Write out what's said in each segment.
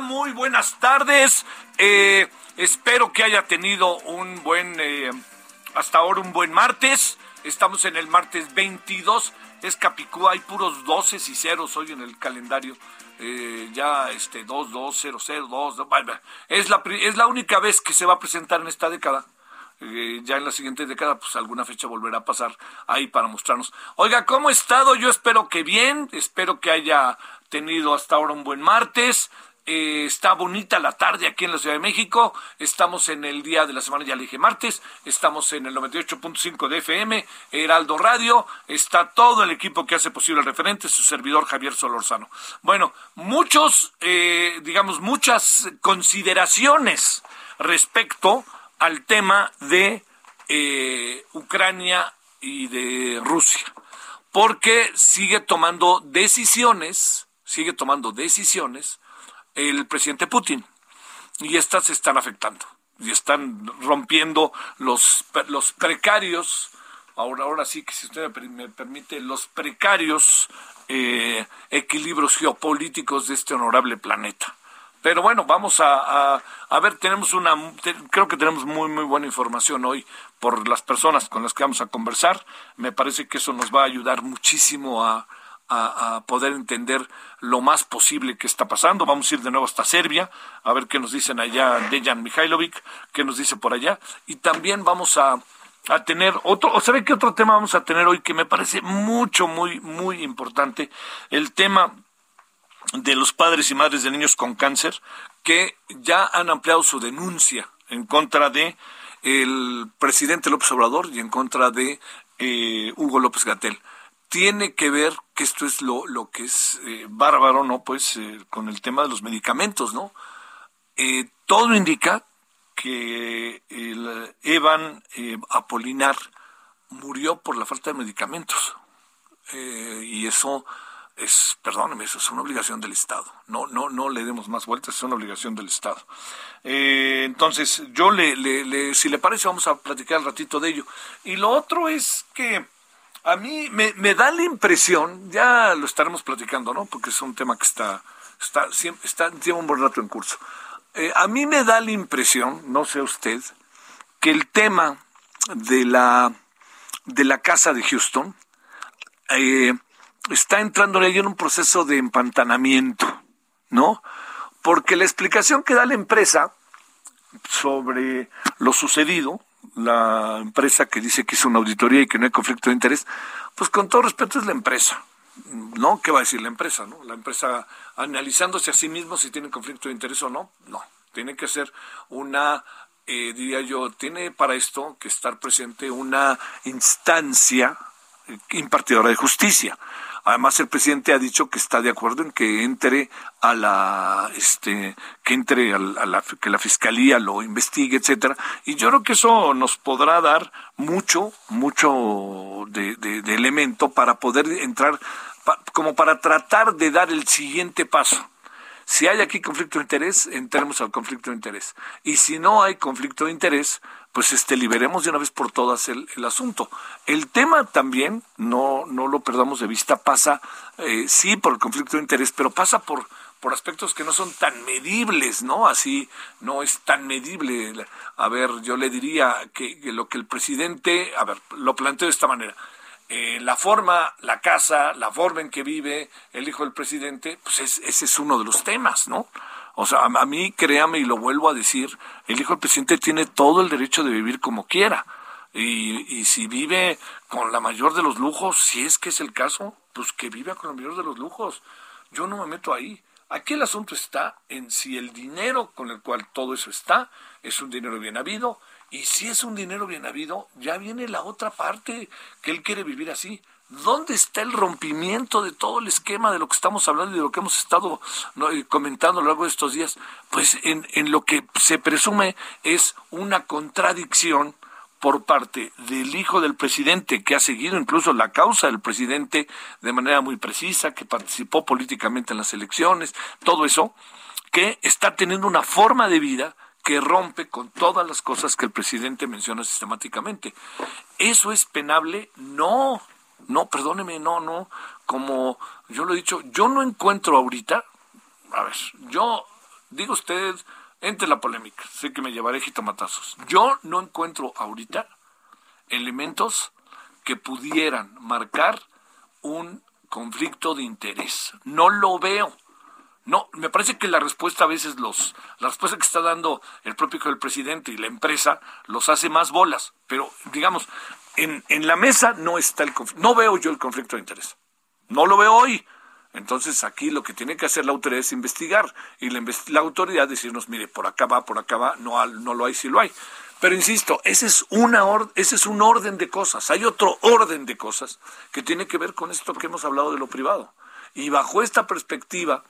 Muy buenas tardes. Eh, espero que haya tenido un buen, eh, hasta ahora un buen martes. Estamos en el martes 22. Es Capicúa, hay puros 12 y ceros hoy en el calendario. Eh, ya este 2, 2, 0, 0, 2, 2, es la, es la única vez que se va a presentar en esta década. Eh, ya en la siguiente década, pues alguna fecha volverá a pasar ahí para mostrarnos. Oiga, ¿cómo ha estado? Yo espero que bien, espero que haya tenido hasta ahora un buen martes. Eh, está bonita la tarde aquí en la Ciudad de México. Estamos en el día de la semana, ya le dije martes. Estamos en el 98.5 de FM, Heraldo Radio. Está todo el equipo que hace posible el referente, su servidor Javier Solorzano. Bueno, muchos, eh, digamos, muchas consideraciones respecto al tema de eh, Ucrania y de Rusia, porque sigue tomando decisiones, sigue tomando decisiones el presidente Putin y estas se están afectando y están rompiendo los, los precarios, ahora, ahora sí que si usted me per- me permite, los precarios eh, equilibrios geopolíticos de este honorable planeta. Pero bueno, vamos a, a, a ver, tenemos una, creo que tenemos muy, muy buena información hoy por las personas con las que vamos a conversar. Me parece que eso nos va a ayudar muchísimo a, a, poder entender lo más posible que está pasando. Vamos a ir de nuevo hasta Serbia, a ver qué nos dicen allá Dejan Mihailovic, qué nos dice por allá. Y también vamos a, a tener otro, o sabe qué otro tema vamos a tener hoy que me parece mucho, muy, muy importante. El tema de los padres y madres de niños con cáncer que ya han ampliado su denuncia en contra de el presidente López Obrador y en contra de eh, Hugo López Gatel. Tiene que ver que esto es lo, que es eh, bárbaro, ¿no? Pues eh, con el tema de los medicamentos, ¿no? Eh, todo indica que Evan Apolinar murió por la falta de medicamentos. Y eso es, perdóneme, eso es una obligación del Estado. No, no, no le demos más vueltas, es una obligación del Estado. Entonces, yo le, si le parece, vamos a platicar un ratito de ello. Y lo otro es que a mí me, da la impresión, ya lo estaremos platicando, ¿no? Porque es un tema que está, está, está, un buen rato en curso. Eh, a mí me da la impresión, no sé usted, que el tema de la, de la casa de Houston, eh, está entrando en un proceso de empantanamiento. ¿no? Porque la explicación que da la empresa sobre lo sucedido, la empresa que dice que hizo una auditoría y que no hay conflicto de interés, pues con todo respeto es la empresa. ¿No? ¿Qué va a decir la empresa? ¿no? La empresa analizándose a sí mismo si tiene conflicto de interés o no. No, tiene que ser una, eh, diría yo, tiene para esto que estar presente una instancia impartidora de justicia. Además, el presidente ha dicho que está de acuerdo en que entre a la, este, que entre a la, que la fiscalía lo investigue, etcétera. Y yo creo que eso nos podrá dar mucho, mucho de, de, elemento para poder entrar, como para tratar de dar el siguiente paso. Si hay aquí conflicto de interés, entremos al conflicto de interés. Y si no hay conflicto de interés, pues este liberemos de una vez por todas el, asunto. El tema también, no, no lo perdamos de vista, pasa eh, sí por el conflicto de interés, pero pasa por, por aspectos que no son tan medibles, ¿no? Así no es tan medible. A ver, yo le diría que, lo que el presidente, a ver, lo planteo de esta manera. Eh, la forma, la casa, la forma en que vive el hijo del presidente, pues ese es uno de los temas, ¿no? O sea, a, mí, créame y lo vuelvo a decir, el hijo del presidente tiene todo el derecho de vivir como quiera. Y, y si vive con la mayor de los lujos, si es que es el caso, pues que viva con la mayor de los lujos. Yo no me meto ahí. Aquí el asunto está en si el dinero con el cual todo eso está es un dinero bien habido. Y si es un dinero bien habido, ya viene la otra parte, que él quiere vivir así. ¿Dónde está el rompimiento de todo el esquema de lo que estamos hablando y de lo que hemos estado comentando a lo largo de estos días? Pues en lo que se presume es una contradicción por parte del hijo del presidente, que ha seguido incluso la causa del presidente de manera muy precisa, que participó políticamente en las elecciones, todo eso, que está teniendo una forma de vida que rompe con todas las cosas que el presidente menciona sistemáticamente. ¿Eso es penable? No, no, perdóneme, no, no. Como yo lo he dicho, yo no encuentro ahorita, a ver, yo, digo usted, entre la polémica, sé que me llevaré jitomatazos. Yo no encuentro ahorita elementos que pudieran marcar un conflicto de interés. No lo veo. No, me parece que la respuesta a veces los, la respuesta que está dando el propio del presidente y la empresa los hace más bolas. Pero, digamos, en, la mesa no está el conflicto, no veo yo el conflicto de interés. No lo veo hoy. Entonces aquí lo que tiene que hacer la autoridad es investigar y la, la autoridad decirnos, mire, por acá va, por acá va, no, no lo hay, sí lo hay. Pero insisto, ese es, una ese es un orden de cosas. Hay otro orden de cosas que tiene que ver con esto que hemos hablado de lo privado. Y bajo esta perspectiva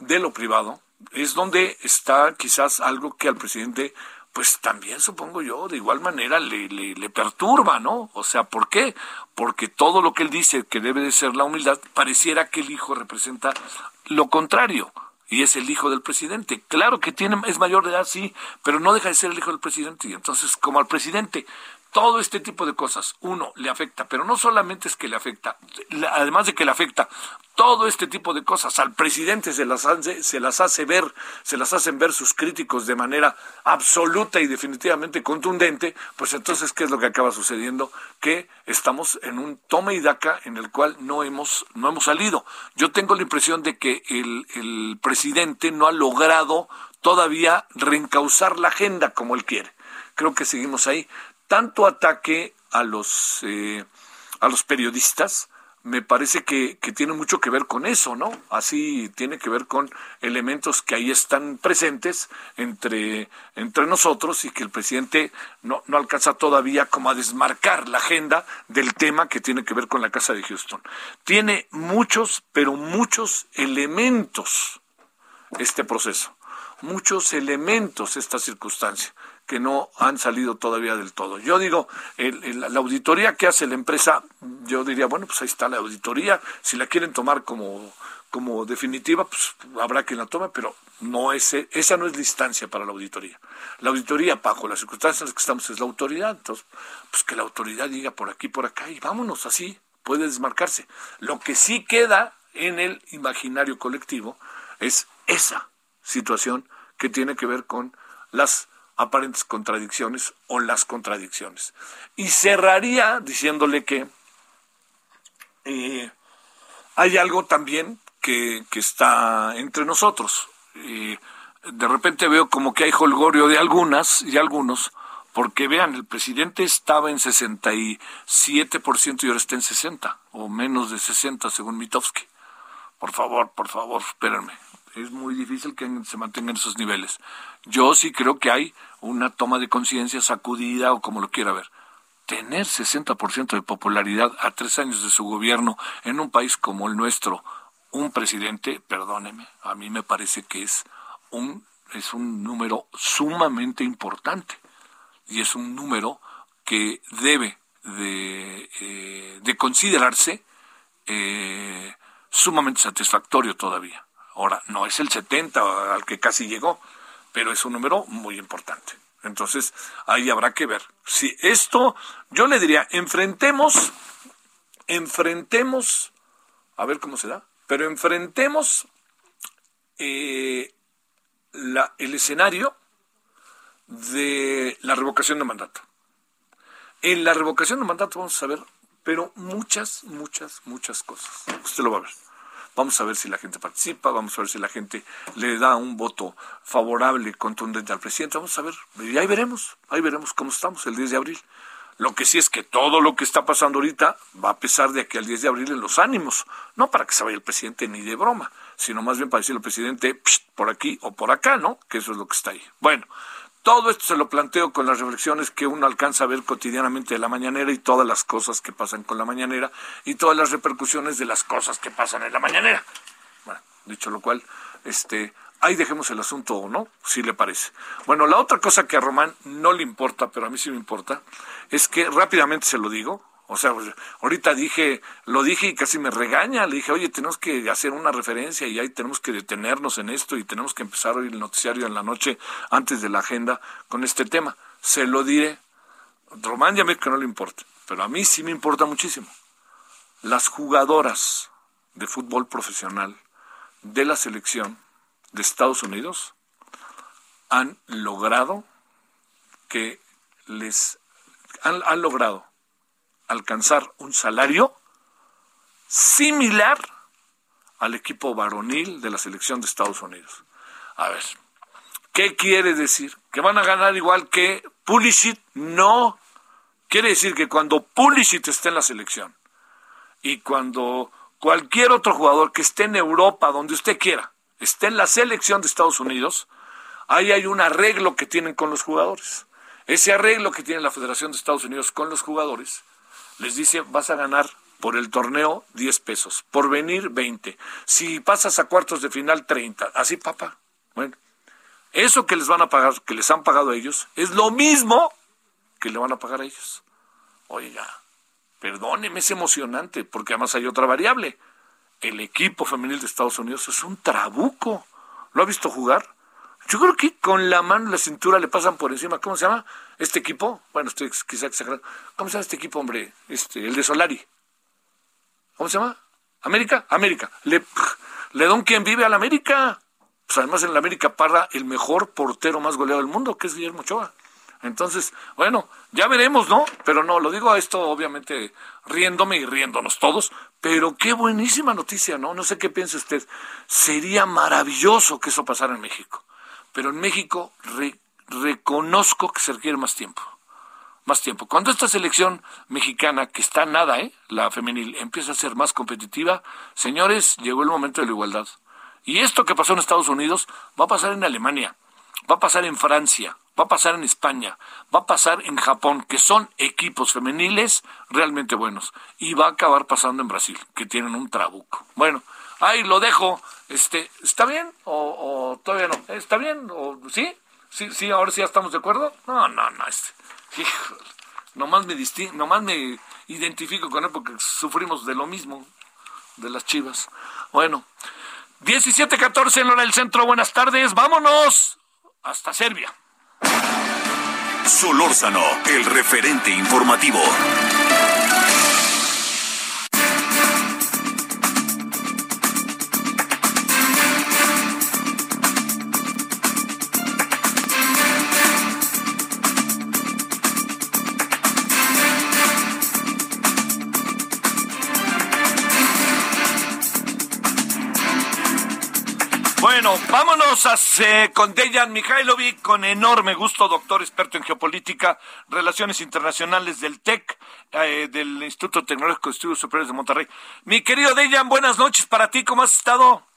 de lo privado es donde está quizás algo que al presidente pues también supongo yo, de igual manera le, le, perturba, ¿no? O sea, ¿por qué? Porque todo lo que él dice que debe de ser la humildad, pareciera que el hijo representa lo contrario, y es el hijo del presidente. Claro que tiene, es mayor de edad, sí, pero no deja de ser el hijo del presidente. Y entonces, como al presidente todo este tipo de cosas, uno, le afecta, pero no solamente es que le afecta, además de que le afecta, todo este tipo de cosas al presidente se las hace, se las hace ver, se las hacen ver sus críticos de manera absoluta y definitivamente contundente, pues entonces, ¿qué es lo que acaba sucediendo? Que estamos en un toma y daca en el cual no hemos, no hemos salido. Yo tengo la impresión de que el, el presidente no ha logrado todavía reencauzar la agenda como él quiere. Creo que seguimos ahí tanto ataque a los, eh, a los periodistas, me parece que, tiene mucho que ver con eso, ¿no? Así tiene que ver con elementos que ahí están presentes entre, entre nosotros y que el presidente no, no alcanza todavía como a desmarcar la agenda del tema que tiene que ver con la Casa de Houston. Tiene muchos, pero muchos elementos este proceso, muchos elementos esta circunstancia que no han salido todavía del todo. Yo digo, la auditoría que hace la empresa, yo diría, bueno, pues ahí está la auditoría, si la quieren tomar como, como definitiva, pues habrá quien la tome, pero no ese, esa no es la instancia para la auditoría. La auditoría, bajo las circunstancias en las que estamos, es la autoridad, entonces, pues que la autoridad diga por aquí, por acá, y vámonos así, puede desmarcarse. Lo que sí queda en el imaginario colectivo es esa situación que tiene que ver con las aparentes contradicciones o las contradicciones. Y cerraría diciéndole que eh, hay algo también que, que está entre nosotros. De repente veo como que hay holgorio de algunas y algunos, porque vean, el presidente estaba en 67% y ahora está en 60, o menos de 60 según Mitofsky. Por favor, por favor, espérenme. Es muy difícil que se mantengan esos niveles. Yo sí creo que hay una toma de conciencia sacudida o como lo quiera ver. Tener 60% de popularidad a tres años de su gobierno en un país como el nuestro, un presidente, perdóneme, a mí me parece que es un, es un número sumamente importante y es un número que debe de, eh, considerarse eh, sumamente satisfactorio todavía. Ahora, no es el 70 al que casi llegó, pero es un número muy importante. Entonces, ahí habrá que ver. Si esto, yo le diría, enfrentemos, enfrentemos, a ver cómo se da, pero enfrentemos eh, el escenario de la revocación de mandato. En la revocación de mandato vamos a saber, pero muchas, muchas, muchas cosas. Usted lo va a ver. Vamos a ver si la gente participa, vamos a ver si la gente le da un voto favorable, contundente al presidente. Vamos a ver, y ahí veremos, ahí veremos cómo estamos el 10 de abril. Lo que sí es que todo lo que está pasando ahorita va a pesar de aquí al 10 de abril en los ánimos, no para que se vaya el presidente ni de broma, sino más bien para decirle al presidente por aquí o por acá, ¿no? Que eso es lo que está ahí. Bueno, todo esto se lo planteo con las reflexiones que uno alcanza a ver cotidianamente de la mañanera y todas las cosas que pasan con la mañanera y todas las repercusiones de las cosas que pasan en la mañanera. Bueno, dicho lo cual, este, ahí dejemos el asunto o no, si le parece. Bueno, la otra cosa que a Román no le importa, pero a mí sí me importa, es que rápidamente se lo digo, o sea, pues, ahorita dije, lo dije y casi me regaña. Le dije, oye, tenemos que hacer una referencia y ahí tenemos que detenernos en esto y tenemos que empezar hoy el noticiario en la noche antes de la agenda con este tema. Se lo diré. Román ya me que no le importa, pero a mí sí me importa muchísimo. Las jugadoras de fútbol profesional de la selección de Estados Unidos han logrado que les han, han logrado alcanzar un salario similar al equipo varonil de la selección de Estados Unidos. A ver, ¿qué quiere decir? ¿Que van a ganar igual que Pulisic? No. Quiere decir que cuando Pulisic esté en la selección y cuando cualquier otro jugador que esté en Europa, donde usted quiera, esté en la selección de Estados Unidos, ahí hay un arreglo que tienen con los jugadores. Ese arreglo que tiene la Federación de Estados Unidos con los jugadores les dice vas a ganar por el torneo 10 pesos, por venir 20, si pasas a cuartos de final 30, así papá. Bueno, eso que les van a pagar, que les han pagado a ellos, es lo mismo que le van a pagar a ellos. Oiga, perdóneme, es emocionante, porque además hay otra variable. El equipo femenil de Estados Unidos es un trabuco. ¿Lo ha visto jugar? Yo creo que con la mano la cintura le pasan por encima. ¿Cómo se llama este equipo? Bueno, estoy quizá exagerando. ¿Cómo se llama este equipo, hombre? Este, el de Solari. ¿Cómo se llama? ¿América? América. Le, le da un quien vive a la América. Pues además en la América para el mejor portero más goleado del mundo, que es Guillermo Ochoa. Entonces, bueno, ya veremos, ¿no? Pero no, lo digo a esto obviamente riéndome y riéndonos todos, pero qué buenísima noticia, ¿no? No sé qué piensa usted. Sería maravilloso que eso pasara en México. Pero en México reconozco que se requiere más tiempo. Más tiempo. Cuando esta selección mexicana, que está nada, ¿eh? la femenil, empieza a ser más competitiva, señores, llegó el momento de la igualdad. Y esto que pasó en Estados Unidos va a pasar en Alemania, va a pasar en Francia, va a pasar en España, va a pasar en Japón, que son equipos femeniles realmente buenos. Y va a acabar pasando en Brasil, que tienen un trabuco. Bueno, ahí lo dejo. Este, ¿Está bien o, todavía no? ¿Está bien o sí? Sí, sí, ahora sí ya estamos de acuerdo. No, no, no. Este, nomás me nomás me identifico con él porque sufrimos de lo mismo, de las chivas. Bueno, 17-14 en hora del centro. Buenas tardes. Vámonos hasta Serbia. Solórzano, el referente informativo. A, con Dejan Mihailovic, con enorme gusto, doctor experto en geopolítica, relaciones internacionales del TEC, eh, del Instituto Tecnológico de Estudios Superiores de Monterrey. Mi querido Dejan, buenas noches para ti, ¿cómo has estado?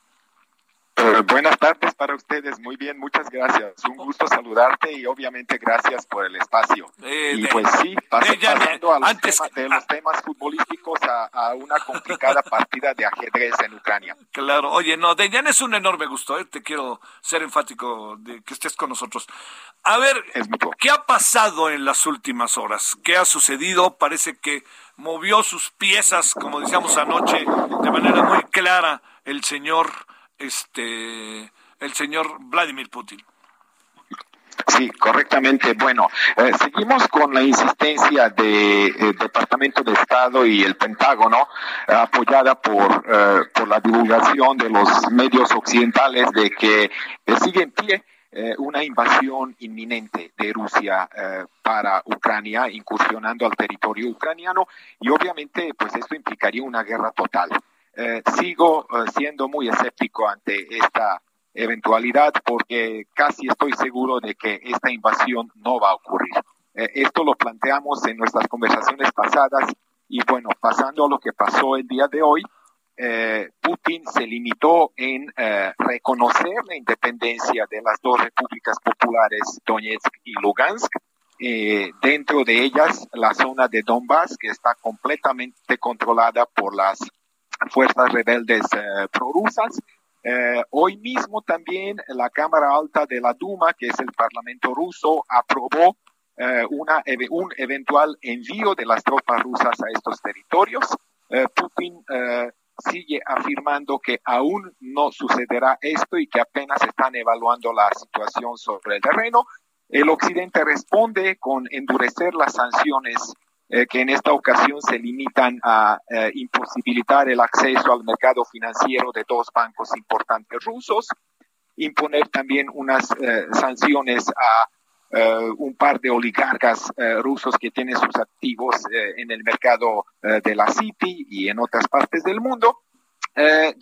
Eh, buenas tardes para ustedes, muy bien, muchas gracias. Un gusto saludarte y obviamente gracias por el espacio. Eh, y pues sí, pasando a los, antes, temas, de los temas futbolísticos a, una complicada partida de ajedrez en Ucrania. Claro, oye, no, Dejan es un enorme gusto, eh, te quiero ser enfático de que estés con nosotros. A ver, ¿qué ha pasado en las últimas horas? ¿Qué ha sucedido? Parece que movió sus piezas, como decíamos anoche, de manera muy clara el señor este el señor Vladimir Putin. Sí, correctamente. Bueno, eh, seguimos con la insistencia del de, eh, Departamento de Estado y el Pentágono, apoyada por, eh, por la divulgación de los medios occidentales de que sigue en pie una invasión inminente de Rusia para Ucrania, incursionando al territorio ucraniano, y obviamente pues esto implicaría una guerra total. Eh, sigo eh, siendo muy escéptico ante esta eventualidad porque casi estoy seguro de que esta invasión no va a ocurrir. Eh, esto lo planteamos en nuestras conversaciones pasadas y bueno, pasando a lo que pasó el día de hoy, Putin se limitó en reconocer la independencia de las dos repúblicas populares, Donetsk y Lugansk, dentro de ellas la zona de Donbass, que está completamente controlada por las fuerzas rebeldes eh, prorrusas. Eh, hoy mismo también la Cámara Alta de la Duma, que es el Parlamento ruso, aprobó eh, una, un eventual envío de las tropas rusas a estos territorios. Putin sigue afirmando que aún no sucederá esto y que apenas están evaluando la situación sobre el terreno. El Occidente responde con endurecer las sanciones eh, que en esta ocasión se limitan a eh, imposibilitar el acceso al mercado financiero de dos bancos importantes rusos, imponer también unas eh, sanciones a un par de oligarcas rusos que tienen sus activos en el mercado de la City y en otras partes del mundo.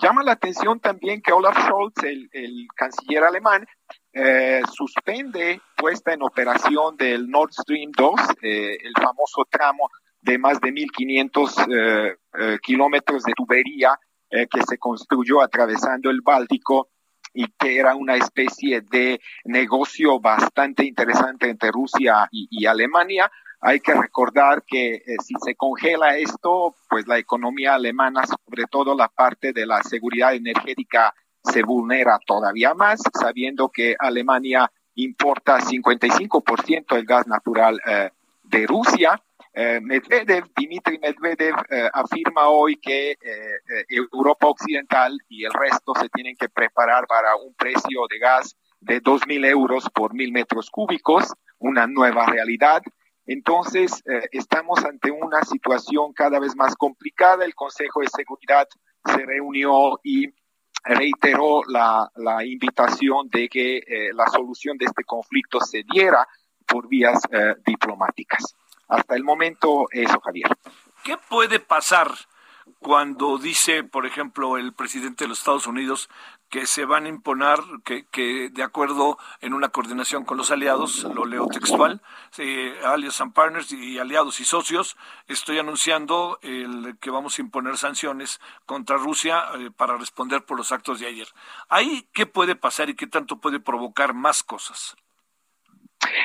Llama la atención también que Olaf Scholz, el, canciller alemán, eh, suspende puesta en operación del Nord Stream 2, eh, el famoso tramo de más de 1.500 eh, kilómetros de tubería que se construyó atravesando el Báltico y que era una especie de negocio bastante interesante entre Rusia y, Alemania. Hay que recordar que si se congela esto, pues la economía alemana, sobre todo la parte de la seguridad energética, se vulnera todavía más, sabiendo que Alemania importa 55% del gas natural eh, de Rusia. Eh, Medvedev, Dmitry Medvedev eh, afirma hoy que Europa Occidental y el resto se tienen que preparar para un precio de gas de 2.000 euros por mil metros cúbicos, una nueva realidad. Entonces, estamos ante una situación cada vez más complicada. El Consejo de Seguridad se reunió y reiteró la, la invitación de que eh, la solución de este conflicto se diera por vías eh, diplomáticas. Hasta el momento, eso, Javier. ¿Qué puede pasar cuando dice, por ejemplo, el presidente de los Estados Unidos que se van a imponer, que, que de acuerdo en una coordinación con los aliados, lo leo textual, eh, aliados and partners y aliados y socios, estoy anunciando el, que vamos a imponer sanciones contra Rusia eh, para responder por los actos de ayer. ¿Ahí qué puede pasar y qué tanto puede provocar más cosas?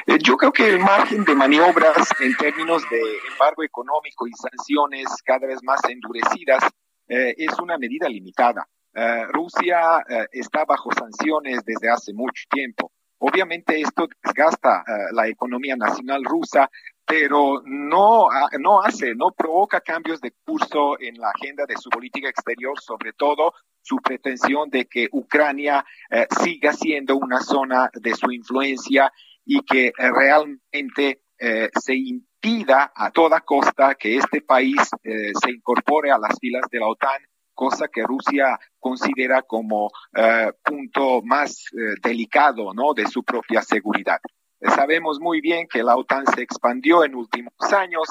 Eh, yo creo que el margen de maniobras en términos de embargo económico y sanciones cada vez más endurecidas es una medida limitada. Eh, Rusia eh, está bajo sanciones desde hace mucho tiempo. Obviamente esto desgasta eh, la economía nacional rusa, pero no, no hace, no provoca cambios de curso en la agenda de su política exterior, sobre todo su pretensión de que Ucrania siga siendo una zona de su influencia y que realmente se impida a toda costa que este país se incorpore a las filas de la OTAN cosa que Rusia considera como eh, punto más eh, delicado ¿no? de su propia seguridad. Sabemos muy bien que la OTAN se expandió en últimos años,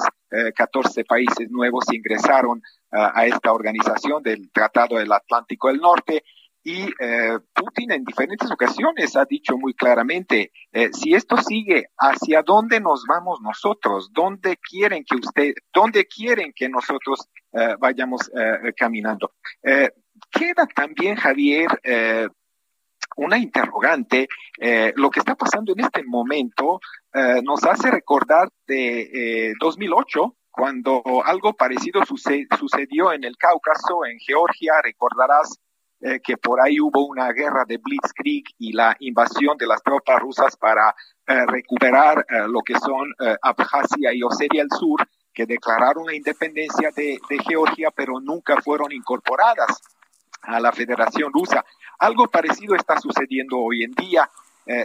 14 eh, países nuevos ingresaron a esta organización del Tratado del Atlántico del Norte Y eh, Putin en diferentes ocasiones ha dicho muy claramente, eh, si esto sigue, ¿hacia dónde nos vamos nosotros? ¿Dónde quieren que usted, dónde quieren que nosotros eh, vayamos caminando? queda también, Javier, una interrogante. lo que está pasando en este momento nos hace recordar de 2008, cuando algo parecido sucedió en el Cáucaso, en Georgia, recordarás eh, que por ahí hubo una guerra de Blitzkrieg y la invasión de las tropas rusas para eh, recuperar eh, lo que son Abjasia y Osetia del Sur, que declararon la independencia de, de, Georgia, pero nunca fueron incorporadas a la Federación Rusa. Algo parecido está sucediendo hoy en día.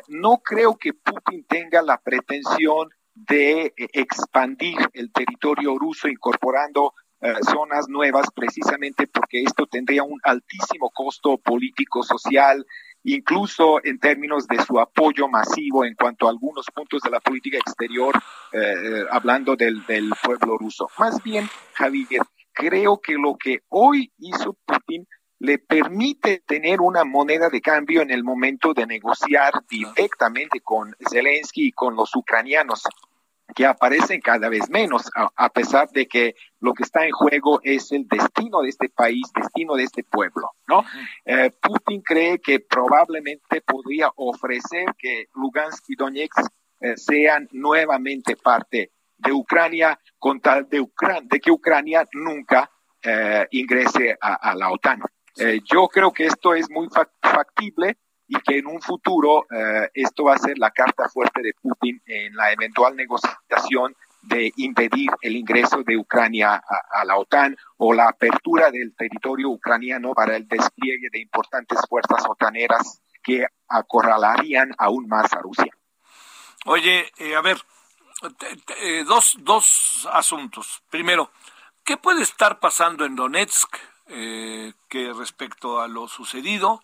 no creo que Putin tenga la pretensión de expandir el territorio ruso incorporando eh, zonas nuevas precisamente porque esto tendría un altísimo costo político, social, incluso en términos de su apoyo masivo en cuanto a algunos puntos de la política exterior, eh, eh, hablando del, del pueblo ruso. Más bien, Javier, creo que lo que hoy hizo Putin le permite tener una moneda de cambio en el momento de negociar directamente con Zelensky y con los ucranianos que aparecen cada vez menos, a, pesar de que lo que está en juego es el destino de este país, destino de este pueblo, ¿no? Eh, Putin cree que probablemente podría ofrecer que Lugansk y Donetsk eh, sean nuevamente parte de Ucrania, con tal de, de que Ucrania nunca eh, ingrese a, la OTAN. yo creo que esto es muy factible y que en un futuro eh, esto va a ser la carta fuerte de Putin en la eventual negociación de impedir el ingreso de Ucrania a, la OTAN o la apertura del territorio ucraniano para el despliegue de importantes fuerzas otaneras que acorralarían aún más a Rusia. Oye, eh, a ver, eh, dos, dos asuntos. Primero, ¿qué puede estar pasando en Donetsk que respecto a lo sucedido?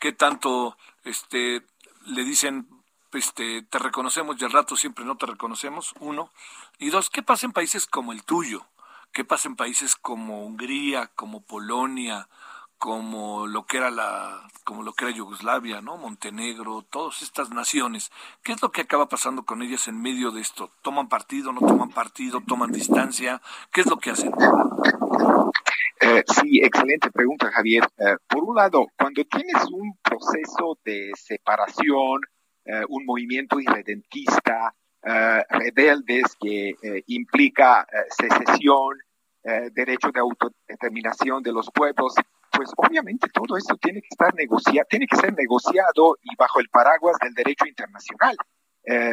Qué tanto este le dicen este te reconocemos y al rato siempre no te reconocemos, uno, y dos, ¿qué pasa en países como el tuyo? ¿Qué pasa en países como Hungría, como Polonia, como lo que era la como lo que era Yugoslavia, ¿no? Montenegro, todas estas naciones. ¿Qué es lo que acaba pasando con ellas en medio de esto? ¿Toman partido, no toman partido, toman distancia? ¿Qué es lo que hacen? Eh, sí, excelente pregunta, Javier. Eh, por un lado, cuando tienes un proceso de separación, eh, un movimiento irredentista, rebeldes que implica secesión, derecho de autodeterminación de los pueblos, pues obviamente todo esto tiene que estar negociado, tiene que ser negociado y bajo el paraguas del derecho internacional.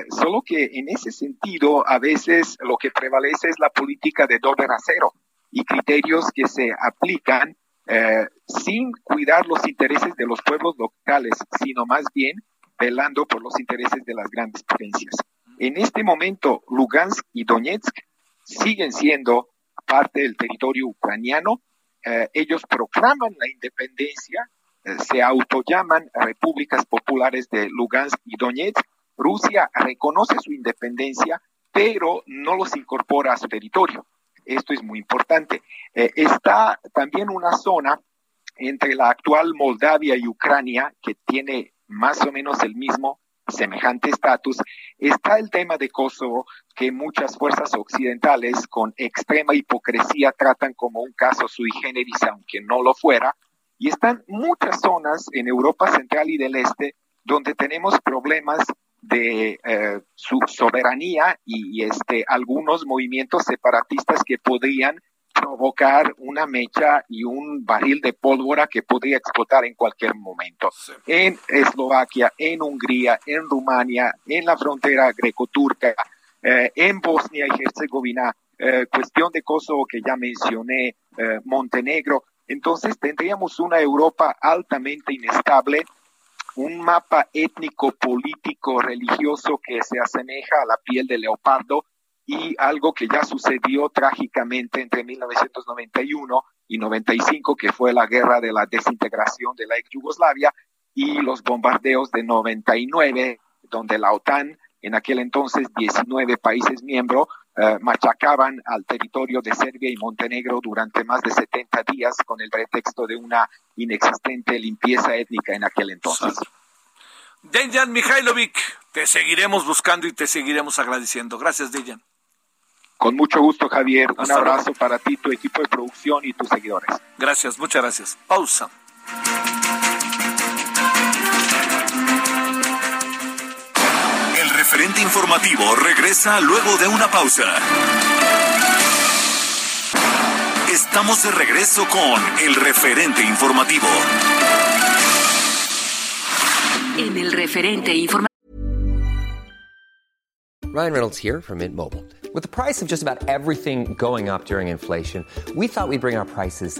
solo que en ese sentido, a veces lo que prevalece es la política de doble rasero y criterios que se aplican eh, sin cuidar los intereses de los pueblos locales, sino más bien velando por los intereses de las grandes potencias. En este momento, Lugansk y Donetsk siguen siendo parte del territorio ucraniano. Eh, ellos proclaman la independencia, eh, se autollaman repúblicas populares de Lugansk y Donetsk. Rusia reconoce su independencia, pero no los incorpora a su territorio. Esto es muy importante. Eh, está también una zona entre la actual Moldavia y Ucrania que tiene más o menos el mismo semejante estatus, está el tema de Kosovo que muchas fuerzas occidentales con extrema hipocresía tratan como un caso sui generis, aunque no lo fuera, y están muchas zonas en Europa Central y del Este donde tenemos problemas de eh, su soberanía y, este, algunos movimientos separatistas que podrían provocar una mecha y un barril de pólvora que podría explotar en cualquier momento. En Eslovaquia, en Hungría, en Rumania, en la frontera greco-turca, eh, en Bosnia y Herzegovina, eh, cuestión de Kosovo que ya mencioné, Montenegro. Entonces tendríamos una Europa altamente inestable un mapa étnico, político, religioso que se asemeja a la piel de leopardo y algo que ya sucedió trágicamente entre 1991 y 95, que fue la guerra de la desintegración de la ex Yugoslavia y los bombardeos de 99, donde la OTAN, en aquel entonces 19 países miembros, eh, machacaban al territorio de Serbia y Montenegro durante más de 70 días con el pretexto de una inexistente limpieza étnica en aquel entonces. Dejan Mihailovic, te seguiremos buscando y te seguiremos agradeciendo. Gracias, Dejan. Con mucho gusto, Javier. Un abrazo para ti, tu equipo de producción y tus seguidores. Gracias, muchas gracias. Pausa. El referente informativo regresa luego de una pausa. Estamos de regreso con el referente informativo. En el referente informativo. Ryan Reynolds here from Mint Mobile. With the price of just about everything going up during inflation, we thought we'd bring our prices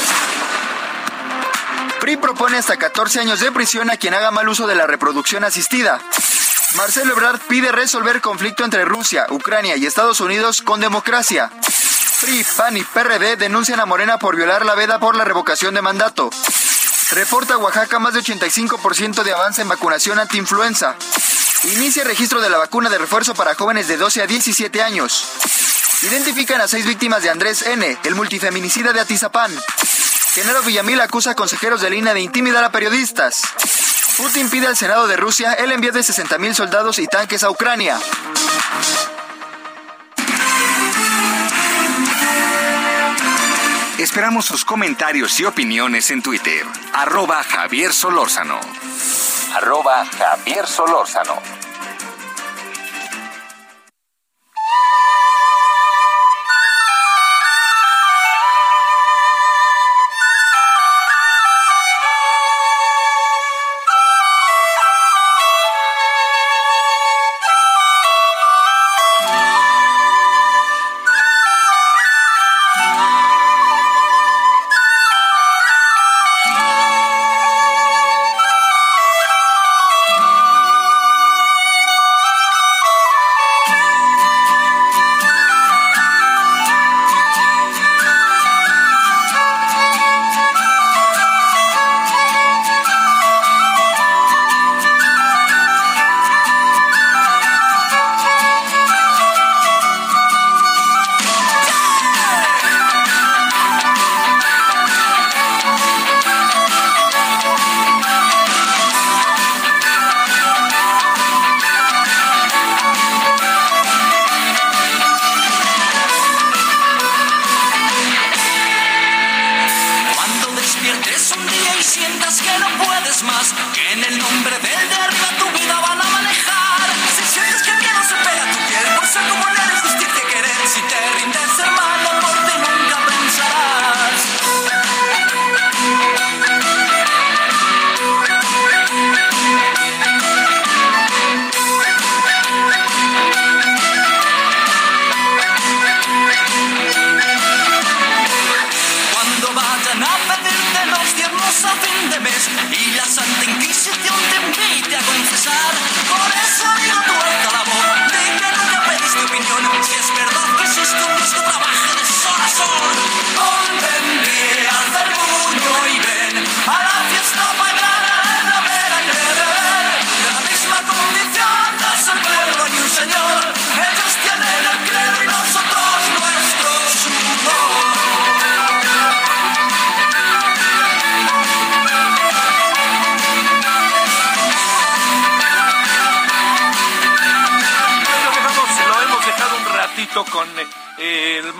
PRI propone hasta 14 años de prisión a quien haga mal uso de la reproducción asistida. Marcelo Ebrard pide resolver conflicto entre Rusia, Ucrania y Estados Unidos con democracia. PRI, PAN y PRD denuncian a Morena por violar la veda por la revocación de mandato. Reporta Oaxaca más de 85% de avance en vacunación antiinfluenza. Inicia registro de la vacuna de refuerzo para jóvenes de 12 a 17 años. Identifican a seis víctimas de Andrés N., el multifeminicida de Atizapán. Genaro Villamil acusa a consejeros de línea de intimidar a periodistas. Putin pide al Senado de Rusia el envío de 60.000 soldados y tanques a Ucrania. Esperamos sus comentarios y opiniones en Twitter. Arroba Javier Solórzano. Arroba Javier Solórzano.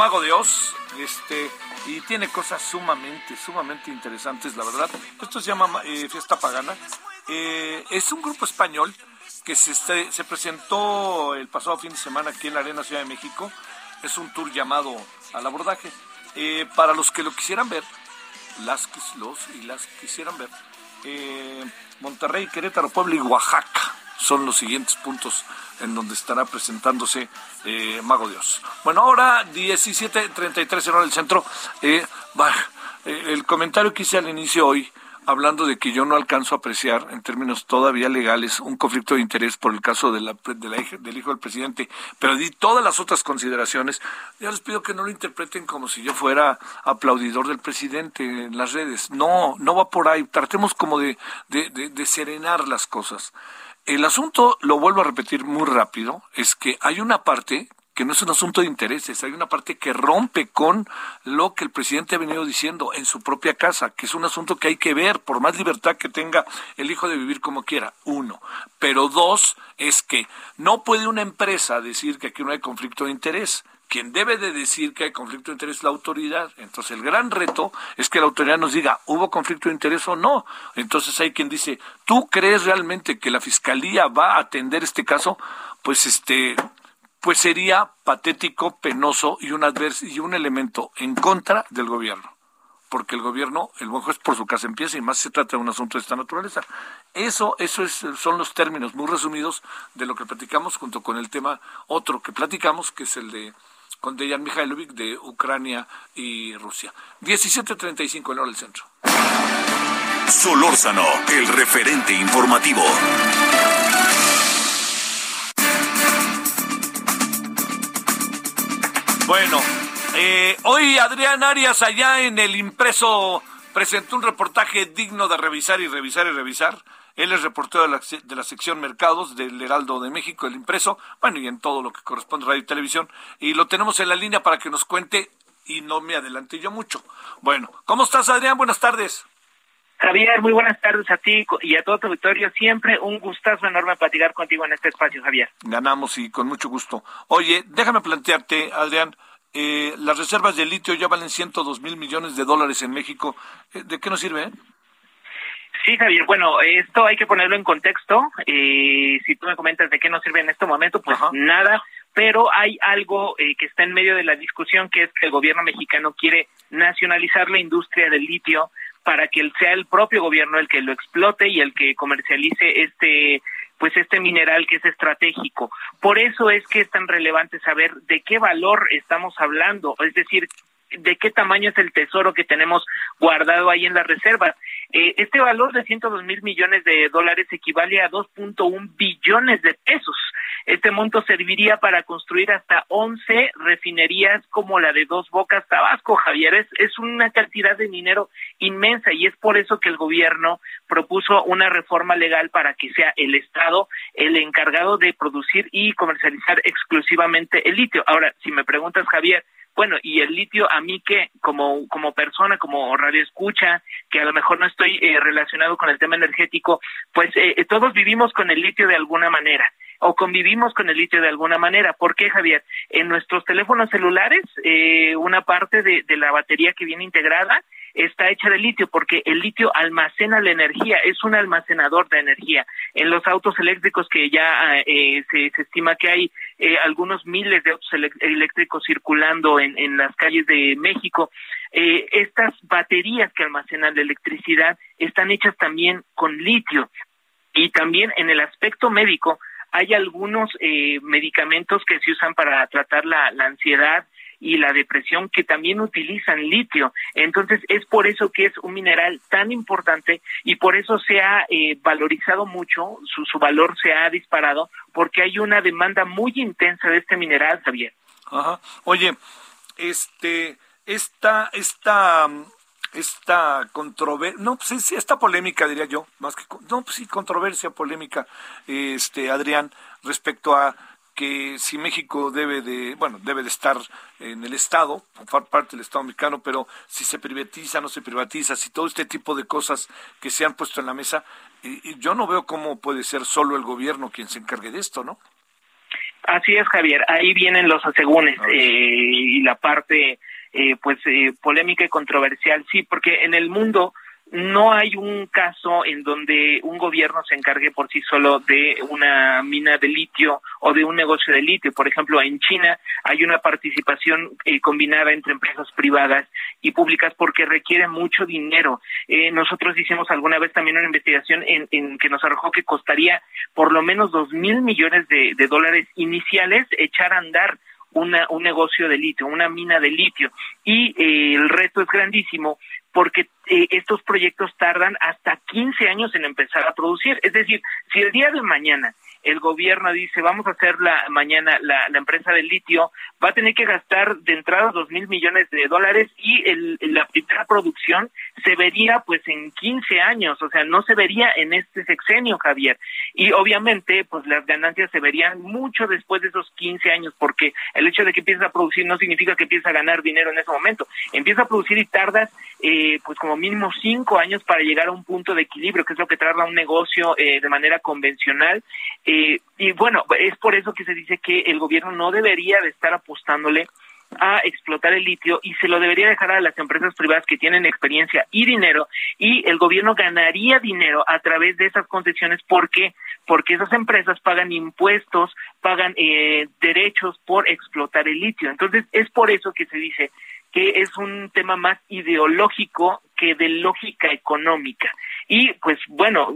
Mago de Oz, este, y tiene cosas sumamente, sumamente interesantes, la verdad. Esto se llama eh, Fiesta Pagana. Eh, es un grupo español que se, se presentó el pasado fin de semana aquí en la Arena Ciudad de México. Es un tour llamado Al Abordaje. Eh, para los que lo quisieran ver, las los y las quisieran ver, eh, Monterrey, Querétaro, Puebla y Oaxaca son los siguientes puntos en donde estará presentándose eh, Mago Dios. Bueno, ahora 17.33 en hora del centro. Eh, eh, el comentario que hice al inicio hoy hablando de que yo no alcanzo a apreciar en términos todavía legales un conflicto de interés por el caso de la, del hijo del presidente, pero di todas las otras consideraciones, ya les pido que no lo interpreten como si yo fuera aplaudidor del presidente en las redes. No, no va por ahí. Tratemos como de, de, de serenar las cosas. El asunto, lo vuelvo a repetir muy rápido, es que hay una parte que no es un asunto de intereses, hay una parte que rompe con lo que el presidente ha venido diciendo en su propia casa, que es un asunto que hay que ver, por más libertad que tenga el hijo de vivir como quiera, uno. Pero dos, es que no puede una empresa decir que aquí no hay conflicto de interés. Quien debe de decir que hay conflicto de interés es la autoridad. Entonces el gran reto es que la autoridad nos diga, ¿hubo conflicto de interés o no? Entonces hay quien dice, ¿tú crees realmente que la fiscalía va a atender este caso? Pues este, pues sería patético, penoso y un, y un elemento en contra del gobierno. Porque el gobierno, el buen juez por su casa empieza y más se trata de un asunto de esta naturaleza. Eso, eso es, son los términos muy resumidos de lo que platicamos junto con el tema otro que platicamos, que es el de con Dejan Mihailovic de Ucrania y Rusia. 17.35 en hora del centro. Solórzano, el referente informativo. Bueno, eh, hoy Adrián Arias allá en el impreso presentó un reportaje digno de revisar y revisar y revisar. Él es reportero de la, de la, sección Mercados del Heraldo de México, el impreso, bueno, y en todo lo que corresponde a radio y televisión. Y lo tenemos en la línea para que nos cuente y no me adelante yo mucho. Bueno, ¿cómo estás, Adrián? Buenas tardes. Javier, muy buenas tardes a ti y a todo tu auditorio. Siempre un gustazo enorme platicar contigo en este espacio, Javier. Ganamos y con mucho gusto. Oye, déjame plantearte, Adrián, eh, las reservas de litio ya valen 102 mil millones de dólares en México. Eh, ¿De qué nos sirve? Sí, Javier. Bueno, esto hay que ponerlo en contexto. Eh, si tú me comentas de qué nos sirve en este momento, pues nada. Pero hay algo eh, que está en medio de la discusión, que es que el gobierno mexicano quiere nacionalizar la industria del litio para que sea el propio gobierno el que lo explote y el que comercialice este pues este mineral que es estratégico. Por eso es que es tan relevante saber de qué valor estamos hablando, es decir, de qué tamaño es el tesoro que tenemos guardado ahí en las reservas. Eh, este valor de 102 mil millones de dólares equivale a 2.1 billones de pesos. Este monto serviría para construir hasta 11 refinerías como la de Dos Bocas Tabasco, Javier. Es, es una cantidad de dinero inmensa y es por eso que el gobierno propuso una reforma legal para que sea el Estado el encargado de producir y comercializar exclusivamente el litio. Ahora, si me preguntas, Javier, bueno, y el litio a mí que como, como persona, como radio escucha, que a lo mejor no estoy eh, relacionado con el tema energético, pues eh, eh, todos vivimos con el litio de alguna manera o convivimos con el litio de alguna manera. ¿Por qué, Javier? En nuestros teléfonos celulares, eh, una parte de, de la batería que viene integrada está hecha de litio porque el litio almacena la energía, es un almacenador de energía. En los autos eléctricos que ya eh, se, estima que hay eh, algunos miles de autos eléctricos circulando en, en, las calles de México, eh, estas baterías que almacenan la electricidad están hechas también con litio. Y también en el aspecto médico hay algunos medicamentos que se usan para tratar la, la ansiedad, y la depresión que también utilizan litio. Entonces es por eso que es un mineral tan importante y por eso se ha eh, valorizado mucho, su, su valor se ha disparado porque hay una demanda muy intensa de este mineral, Javier. Ajá. Oye, este, esta, esta, esta controversia, no, pues esta polémica diría yo, más que, no, pues sí, controversia, polémica, este, Adrián, respecto a que si México debe de, bueno, debe de estar en el Estado, formar parte del Estado mexicano, pero si se privatiza, no se privatiza, si todo este tipo de cosas que se han puesto en la mesa, y, yo no veo cómo puede ser solo el gobierno quien se encargue de esto, ¿no? Así es, Javier. Ahí vienen los asegúnes eh, y la parte, eh, pues, eh, polémica y controversial. Sí, porque en el mundo no hay un caso en donde un gobierno se encargue por sí solo de una mina de litio o de un negocio de litio. Por ejemplo, en China hay una participación eh, combinada entre empresas privadas y públicas porque requiere mucho dinero. Eh, nosotros hicimos alguna vez también una investigación en, que nos arrojó que costaría por lo menos dos mil millones de, dólares iniciales echar a andar una, un negocio de litio, una mina de litio. Y eh, el reto es grandísimo porque eh, estos proyectos tardan hasta 15 años en empezar a producir. Es decir, si el día de mañana el gobierno dice vamos a hacer la mañana la, empresa del litio va a tener que gastar de entrada dos mil millones de dólares y el, la primera producción se vería pues en 15 años. O sea no se vería en este sexenio Javier. Y obviamente pues las ganancias se verían mucho después de esos 15 años porque el hecho de que empieces a producir no significa que empieces a ganar dinero en ese momento. Empieza a producir y tardas eh, pues como mínimo cinco años para llegar a un punto de equilibrio que es lo que tarda un negocio eh, de manera convencional. Eh, y bueno, es por eso que se dice que el gobierno no debería de estar apostándole a explotar el litio y se lo debería dejar a las empresas privadas que tienen experiencia y dinero y el gobierno ganaría dinero a través de esas concesiones. Porque porque esas empresas pagan impuestos, pagan eh, derechos por explotar el litio. Entonces es por eso que se dice que es un tema más ideológico que de lógica económica. Y pues bueno,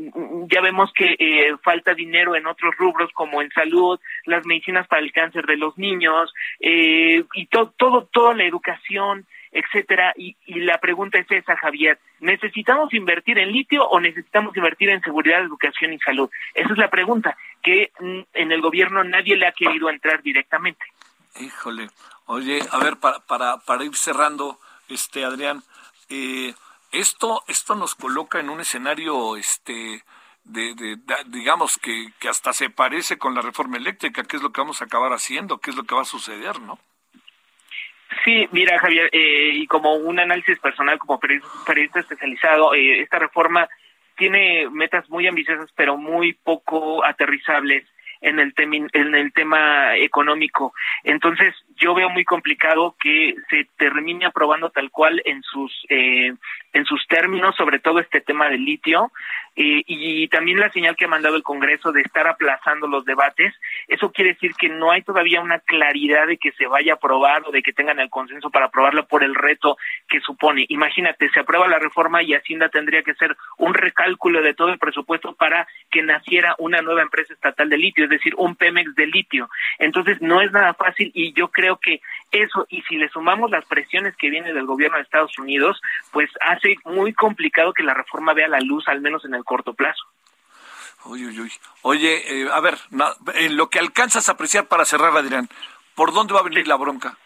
ya vemos que eh, falta dinero en otros rubros como en salud, las medicinas para el cáncer de los niños eh, y todo, todo, toda la educación, etcétera. Y, y la pregunta es esa, Javier, ¿necesitamos invertir en litio o necesitamos invertir en seguridad, educación y salud? Esa es la pregunta que mm, en el gobierno nadie le ha querido entrar directamente. Híjole, oye, a ver, para, para, para ir cerrando, este Adrián, eh, esto, esto nos coloca en un escenario, este, de, digamos que, que hasta se parece con la reforma eléctrica, qué es lo que vamos a acabar haciendo, qué es lo que va a suceder, ¿no? Sí, mira Javier, eh, y como un análisis personal, como periodista especializado, eh, esta reforma tiene metas muy ambiciosas, pero muy poco aterrizables en el, en el tema económico. Entonces, yo veo muy complicado que se termine aprobando tal cual en sus eh, en sus términos, sobre todo este tema del litio, eh, y también la señal que ha mandado el Congreso de estar aplazando los debates. Eso quiere decir que no hay todavía una claridad de que se vaya a aprobar o de que tengan el consenso para aprobarlo por el reto que supone. Imagínate, se aprueba la reforma y Hacienda tendría que hacer un recálculo de todo el presupuesto para que naciera una nueva empresa estatal de litio, es decir, un Pemex de litio. Entonces, no es nada fácil y yo creo que eso, y si le sumamos las presiones que vienen del gobierno de Estados Unidos, pues hace muy complicado que la reforma vea la luz, al menos en el corto plazo. Oye, eh, a ver, en lo que alcanzas a apreciar para cerrar, Adrián, ¿por dónde va a venir la bronca?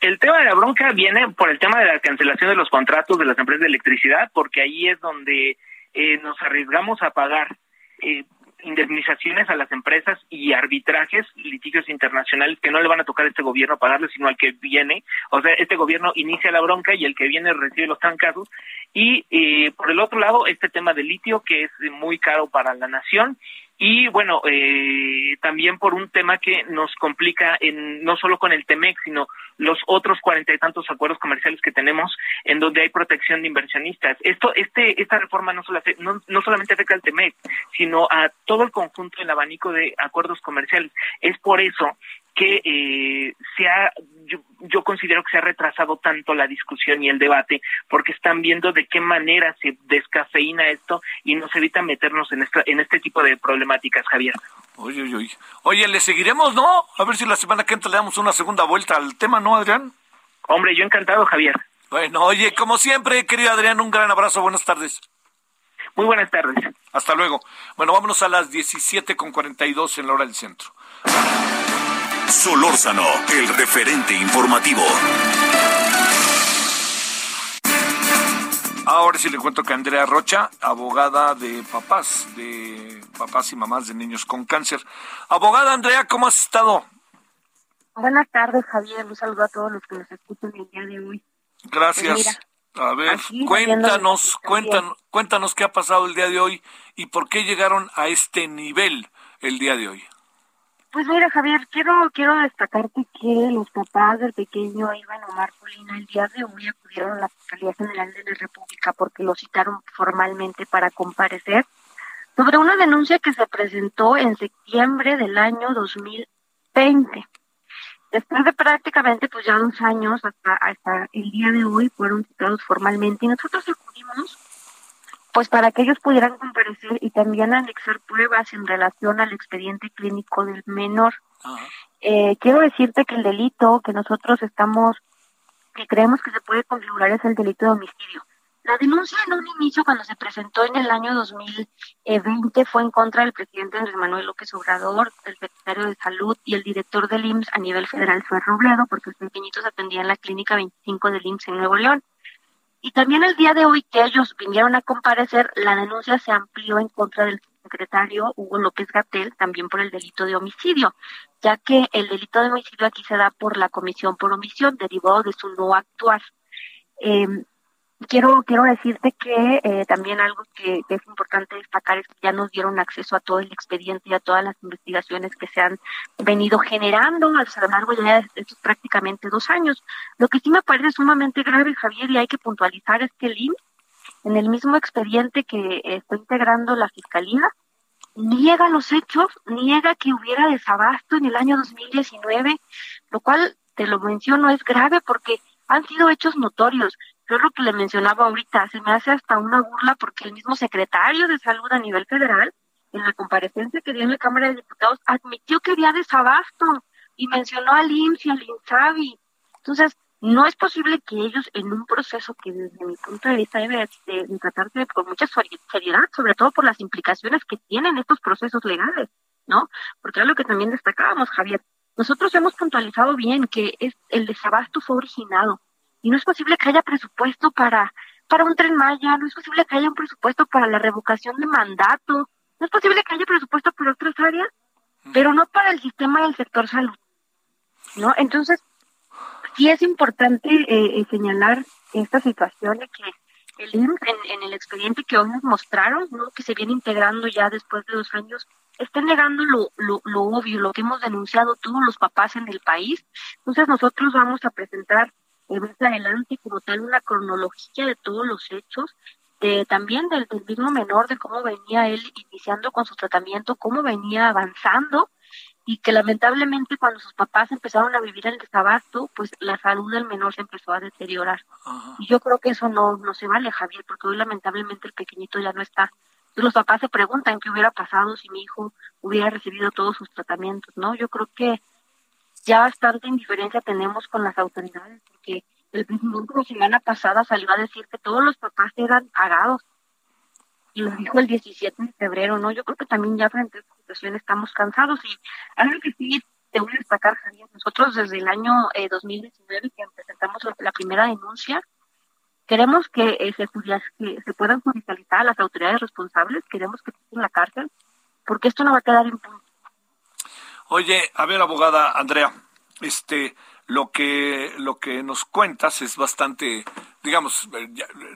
El tema de la bronca viene por el tema de la cancelación de los contratos de las empresas de electricidad, porque ahí es donde eh, nos arriesgamos a pagar eh, indemnizaciones a las empresas y arbitrajes, litigios internacionales que no le van a tocar a este gobierno pagarle, sino al que viene. O sea, este gobierno inicia la bronca y el que viene recibe los trancazos. Y eh, por el otro lado, este tema de litio, que es muy caro para la nación y bueno, eh, también por un tema que nos complica en, no solo con el TEMEC, sino los otros cuarenta y tantos acuerdos comerciales que tenemos en donde hay protección de inversionistas. Esto, este, esta reforma no, solo no, no solamente afecta al TEMEC, sino a todo el conjunto del abanico de acuerdos comerciales. Es por eso que eh, se ha, considero que se ha retrasado tanto la discusión y el debate porque están viendo de qué manera se descafeína esto y nos evita meternos en, esta, en este tipo de problemáticas, Javier. Oye, oye, oye. Oye, le seguiremos, ¿no? A ver si la semana que entra le damos una segunda vuelta al tema, ¿no, Adrián? Hombre, yo encantado, Javier. Bueno, oye, como siempre, querido Adrián, un gran abrazo, buenas tardes. Muy buenas tardes. Hasta luego. Bueno, vámonos a las 17 con 42 en la hora del centro. Solórzano, el referente informativo. Ahora sí le cuento que Andrea Rocha, abogada de papás, de papás y mamás de niños con cáncer. Abogada Andrea, ¿cómo has estado? Buenas tardes, Javier. Un saludo a todos los que nos escuchan el día de hoy. Gracias. Pues a ver, cuéntanos, cuéntanos, cuéntanos qué ha pasado el día de hoy y por qué llegaron a este nivel el día de hoy. Pues mira, Javier, quiero quiero destacarte que los papás del pequeño Iván Omar Polina el día de hoy acudieron a la Fiscalía General de la República porque lo citaron formalmente para comparecer sobre una denuncia que se presentó en septiembre del año 2020. Después de prácticamente pues ya dos años hasta, hasta el día de hoy fueron citados formalmente y nosotros acudimos pues para que ellos pudieran comparecer y también anexar pruebas en relación al expediente clínico del menor. Eh, quiero decirte que el delito que nosotros estamos, que creemos que se puede configurar es el delito de homicidio. La denuncia en un inicio cuando se presentó en el año 2020 fue en contra del presidente Andrés Manuel López Obrador, el secretario de Salud y el director del IMSS a nivel federal fue Robledo, porque el pequeñito se atendía en la clínica 25 del IMSS en Nuevo León. Y también el día de hoy que ellos vinieron a comparecer, la denuncia se amplió en contra del secretario Hugo López Gatel, también por el delito de homicidio, ya que el delito de homicidio aquí se da por la comisión por omisión, derivado de su no actuar. Eh, quiero quiero decirte que eh, también algo que, es importante destacar es que ya nos dieron acceso a todo el expediente y a todas las investigaciones que se han venido generando a lo largo de estos prácticamente dos años. Lo que sí me parece sumamente grave, Javier, y hay que puntualizar es que el IMSS, en el mismo expediente que está integrando la Fiscalía, niega los hechos, niega que hubiera desabasto en el año 2019, lo cual, te lo menciono, es grave porque han sido hechos notorios. Yo lo que le mencionaba ahorita, se me hace hasta una burla porque el mismo secretario de salud a nivel federal, en la comparecencia que dio en la Cámara de Diputados, admitió que había desabasto y mencionó al IMSS y al INSABI. Entonces, no es posible que ellos en un proceso que desde mi punto de vista debe de, tratarse con mucha seriedad, sobre todo por las implicaciones que tienen estos procesos legales, ¿no? Porque era lo que también destacábamos, Javier. Nosotros hemos puntualizado bien que es, el desabasto fue originado y no es posible que haya presupuesto para, para un tren Maya, no es posible que haya un presupuesto para la revocación de mandato, no es posible que haya presupuesto para otras áreas, pero no para el sistema del sector salud. ¿No? Entonces, sí es importante eh, eh, señalar esta situación de que el IMSS en, en, el expediente que hoy nos mostraron, ¿no? que se viene integrando ya después de dos años, está negando lo, lo, lo obvio, lo que hemos denunciado todos los papás en el país. Entonces nosotros vamos a presentar más adelante como tal una cronología de todos los hechos, de, también del, mismo menor, de cómo venía él iniciando con su tratamiento, cómo venía avanzando y que lamentablemente cuando sus papás empezaron a vivir el desabasto, pues la salud del menor se empezó a deteriorar. Y yo creo que eso no, no se vale, Javier, porque hoy lamentablemente el pequeñito ya no está. los papás se preguntan qué hubiera pasado si mi hijo hubiera recibido todos sus tratamientos, ¿no? Yo creo que ya bastante indiferencia tenemos con las autoridades, porque el presidente la semana pasada salió a decir que todos los papás eran pagados. Y lo dijo el 17 de febrero, ¿no? Yo creo que también ya frente a esta situación estamos cansados. Y algo que sí te voy a destacar, Javier, nosotros desde el año 2019 eh, que presentamos la primera denuncia, queremos que, eh, se, que se puedan judicializar a las autoridades responsables, queremos que estén en la cárcel, porque esto no va a quedar impune. Oye, a ver, abogada Andrea, este, lo que, lo que nos cuentas es bastante, digamos,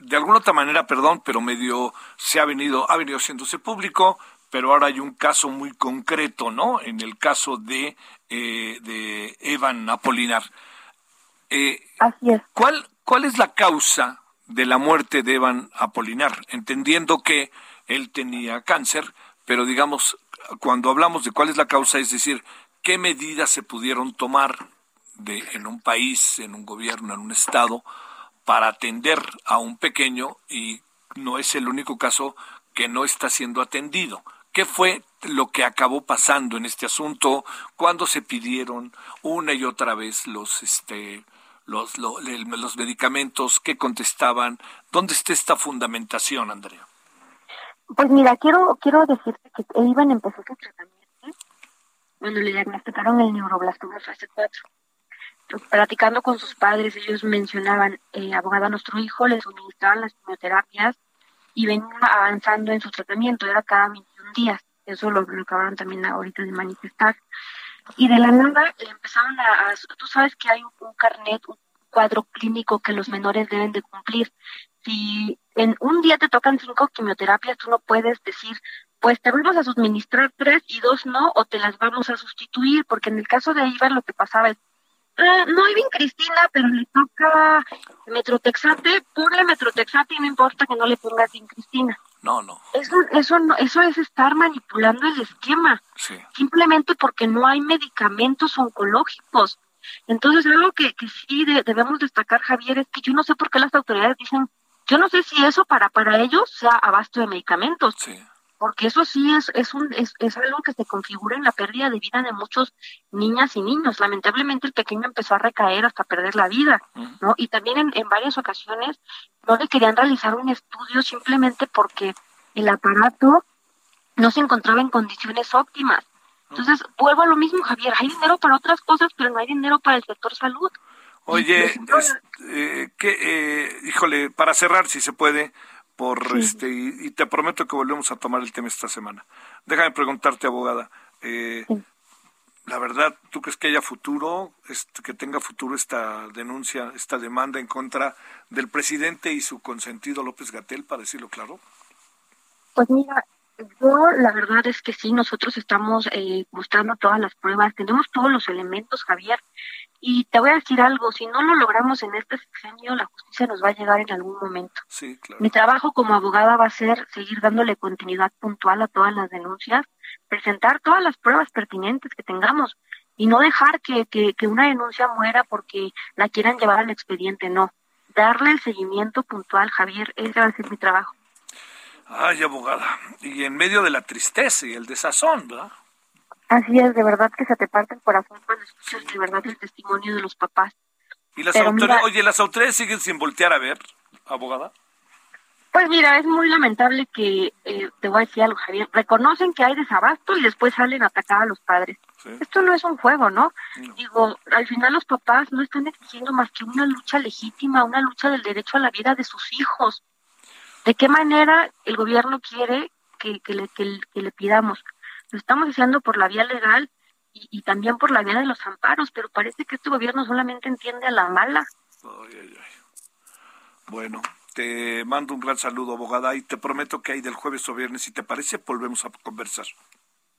de alguna otra manera, perdón, pero medio se ha venido, ha venido haciéndose público, pero ahora hay un caso muy concreto, ¿no? En el caso de, eh, de Evan Apolinar. Eh, Así es. ¿cuál, ¿Cuál es la causa de la muerte de Evan Apolinar? Entendiendo que él tenía cáncer, pero digamos, cuando hablamos de cuál es la causa, es decir, qué medidas se pudieron tomar de, en un país, en un gobierno, en un estado, para atender a un pequeño y no es el único caso que no está siendo atendido. ¿Qué fue lo que acabó pasando en este asunto? cuando se pidieron una y otra vez los, este, los, los medicamentos? ¿Qué contestaban? ¿Dónde está esta fundamentación, Andrea? Pues mira, quiero quiero decirte que Iván empezó su tratamiento cuando le diagnosticaron el neuroblastoma fase 4. platicando con sus padres, ellos mencionaban, eh, abogada, nuestro hijo le suministraban las quimioterapias y venía avanzando en su tratamiento, era cada 21 días. Eso lo, acabaron también ahorita de manifestar. Y de la nada le empezaron a, tú sabes que hay un carnet, un cuadro clínico que los menores deben de cumplir si en un día te tocan cinco quimioterapias, tú no puedes decir, pues te vamos a suministrar tres y dos no, o te las vamos a sustituir, porque en el caso de Iván lo que pasaba es, eh, no hay bien Cristina, pero le toca metrotexate, ponle metrotexate y no importa que no le pongas bien Cristina. No, no. Eso, eso, no, eso es estar manipulando el esquema, simplemente porque no hay medicamentos oncológicos. Entonces, algo que, que sí debemos destacar, Javier, es que yo no sé por qué las autoridades dicen, yo no sé si eso para, para ellos sea abasto de medicamentos. Sí porque eso sí es, es, un, es, es, algo que se configura en la pérdida de vida de muchos niñas y niños. Lamentablemente el pequeño empezó a recaer hasta perder la vida, ¿no? Y también en, en varias ocasiones no le querían realizar un estudio simplemente porque el aparato no se encontraba en condiciones óptimas. Entonces, vuelvo a lo mismo, Javier, hay dinero para otras cosas, pero no hay dinero para el sector salud. Oye, eh, que, eh, híjole, para cerrar, si se puede, por este y, te prometo que volvemos a tomar el tema esta semana. Déjame preguntarte, abogada, eh, la verdad, ¿tú crees que haya futuro, este, que tenga futuro esta denuncia, esta demanda en contra del presidente y su consentido López Gatel, para decirlo claro? Pues mira, yo la verdad es que sí, nosotros estamos eh, mostrando todas las pruebas, tenemos todos los elementos, Javier, y te voy a decir algo, si no lo logramos en este sexenio, la justicia nos va a llegar en algún momento. Sí, claro. Mi trabajo como abogada va a ser seguir dándole continuidad puntual a todas las denuncias, presentar todas las pruebas pertinentes que tengamos y no dejar que, que, que una denuncia muera porque la quieran llevar al expediente, no. Darle el seguimiento puntual, Javier, ese va a ser mi trabajo. Ay, abogada, y en medio de la tristeza y el desazón, ¿verdad? Así es, de verdad que se te parte el corazón cuando escuchas de verdad el testimonio de los papás. ¿Y las autoridades, oye, las autoridades siguen sin voltear a ver, abogada? Pues mira, es muy lamentable que, eh, te voy a decir algo, Javier, reconocen que hay desabasto y después salen a atacar a los padres. Esto no es un juego, ¿no? Digo, al final los papás no están exigiendo más que una lucha legítima, una lucha del derecho a la vida de sus hijos. ¿De qué manera el gobierno quiere que, que, le, que le pidamos? Lo estamos haciendo por la vía legal y, también por la vía de los amparos, pero parece que este gobierno solamente entiende a la mala. Bueno, te mando un gran saludo, abogada, y te prometo que hay del jueves o viernes, si te parece, volvemos a conversar.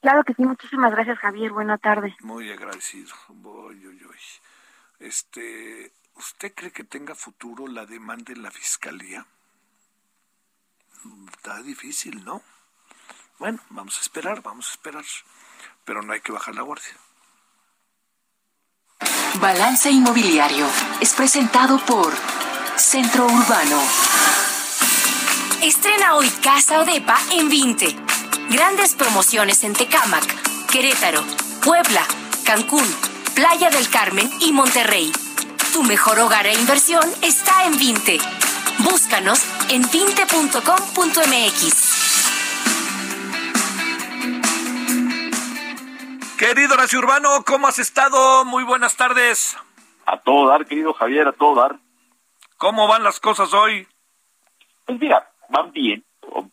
Claro que sí, muchísimas gracias, Javier. Buena tarde. Muy agradecido. Este, ¿usted cree que tenga futuro la demanda en la fiscalía? Está difícil, ¿no? Bueno, vamos a esperar, vamos a esperar, pero no hay que bajar la guardia. Balance Inmobiliario es presentado por Centro Urbano. Estrena hoy Casa Odepa en 20. Grandes promociones en Tecámac, Querétaro, Puebla, Cancún, Playa del Carmen y Monterrey. Tu mejor hogar e inversión está en 20. Búscanos en 20.com.mx. Querido Horacio Urbano, ¿cómo has estado? Muy buenas tardes. A todo dar, querido Javier, a todo dar. ¿Cómo van las cosas hoy? Pues mira, van bien,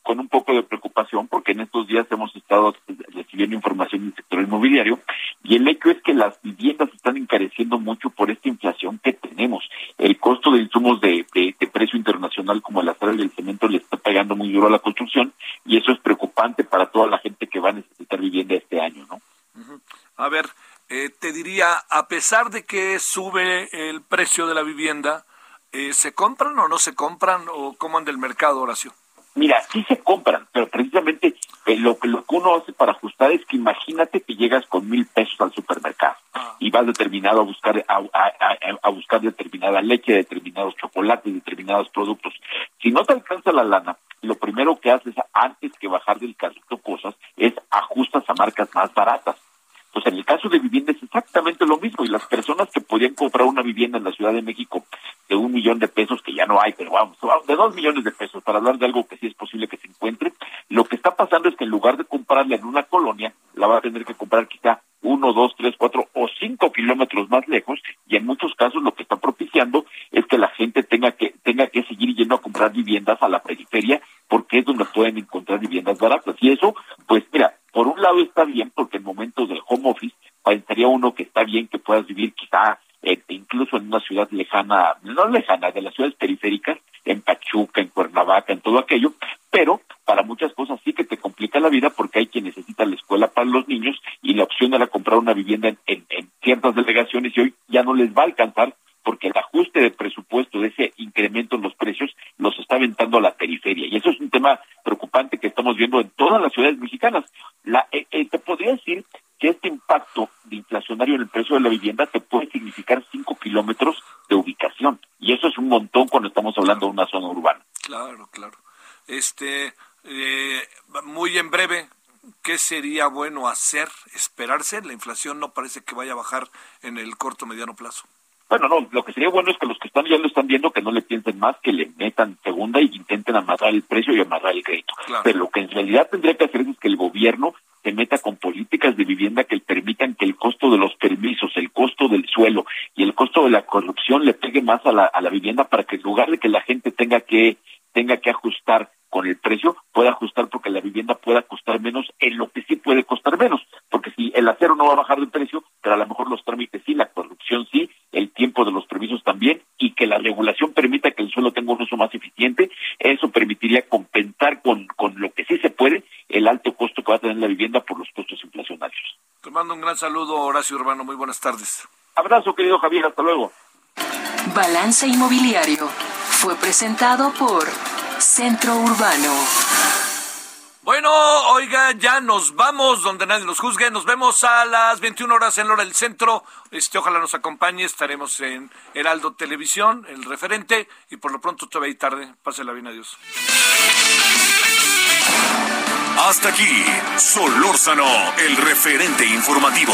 con un poco de preocupación, porque en estos días hemos estado recibiendo información del sector inmobiliario, y el hecho es que las viviendas están encareciendo mucho por esta inflación que tenemos. El costo de insumos de, precio internacional, como el acero y el cemento, le está pegando muy duro a la construcción, y eso es preocupante para toda la gente que va a necesitar vivienda este año, ¿no? A ver, eh, te diría, a pesar de que sube el precio de la vivienda, eh, ¿se compran o no se compran o cómo anda el mercado, Horacio? Mira, sí se compran, pero precisamente eh, lo, que, lo que uno hace para ajustar es que imagínate que llegas con mil pesos al supermercado ah. y vas determinado a buscar a, a, buscar determinada leche, determinados chocolates, determinados productos. Si no te alcanza la lana, lo primero que haces antes que bajar del carrito cosas es ajustas a marcas más baratas. Pues en el caso de vivienda es exactamente lo mismo y las personas que podían comprar una vivienda en la Ciudad de México de un millón de pesos, que ya no hay, pero vamos, de dos millones de pesos, para hablar de algo que sí es posible que se encuentre, lo que está pasando es que en lugar de comprarla en una colonia, la va a tener que comprar quizá uno, dos, tres, cuatro o cinco kilómetros más lejos y en muchos casos lo que está propiciando es que la gente tenga que tenga que seguir yendo a comprar viviendas a la periferia porque es donde pueden encontrar viviendas baratas. Y eso pues mira por un lado está bien porque en momentos del home office pensaría uno que está bien que puedas vivir quizá eh, incluso en una ciudad lejana, no lejana, de las ciudades periféricas, en Pachuca, en Cuernavaca, en todo aquello, pero para muchas cosas sí que te complica la vida porque hay quien necesita la escuela para los niños y la opción era comprar una vivienda en, en ciertas delegaciones y hoy ya no les va a alcanzar porque el ajuste de presupuesto de ese incremento en los precios los está aventando a la periferia. Y eso es un tema preocupante que estamos viendo en todas las ciudades mexicanas. La, eh, eh, te podría decir que este impacto de inflacionario en el precio de la vivienda te puede significar cinco kilómetros de ubicación. Y eso es un montón cuando estamos hablando de una zona urbana. Claro, claro. Este, eh, muy en breve, ¿qué sería bueno hacer? ¿Esperarse? La inflación no parece que vaya a bajar en el corto mediano plazo. Bueno, no, lo que sería bueno es que los que están ya lo están viendo que no le piensen más, que le metan segunda y intenten amarrar el precio y amarrar el crédito. Pero lo que en realidad tendría que hacer es que el gobierno se meta con políticas de vivienda que permitan que el costo de los permisos, el costo del suelo y el costo de la corrupción le pegue más a la, a la vivienda para que en lugar de que la gente tenga que tenga que ajustar con el precio, pueda ajustar porque la vivienda pueda costar menos en lo que sí puede costar menos. Porque si el acero no va a bajar de precio, pero a lo mejor los trámites sí, la corrupción sí, tiempo de los permisos también, y que la regulación permita que el suelo tenga un uso más eficiente, eso permitiría compensar con, con lo que sí se puede el alto costo que va a tener la vivienda por los costos inflacionarios. Te mando un gran saludo, Horacio Urbano. Muy buenas tardes. Abrazo, querido Javier. Hasta luego. Balance Inmobiliario fue presentado por Centro Urbano. Bueno, oiga, ya nos vamos donde nadie nos juzgue. Nos vemos a las 21 horas en Hora del Centro. Este, ojalá nos acompañe. Estaremos en Heraldo Televisión, el referente. Y por lo pronto todavía hay tarde. Pásela bien, adiós. Hasta aquí, Solórzano, el referente informativo.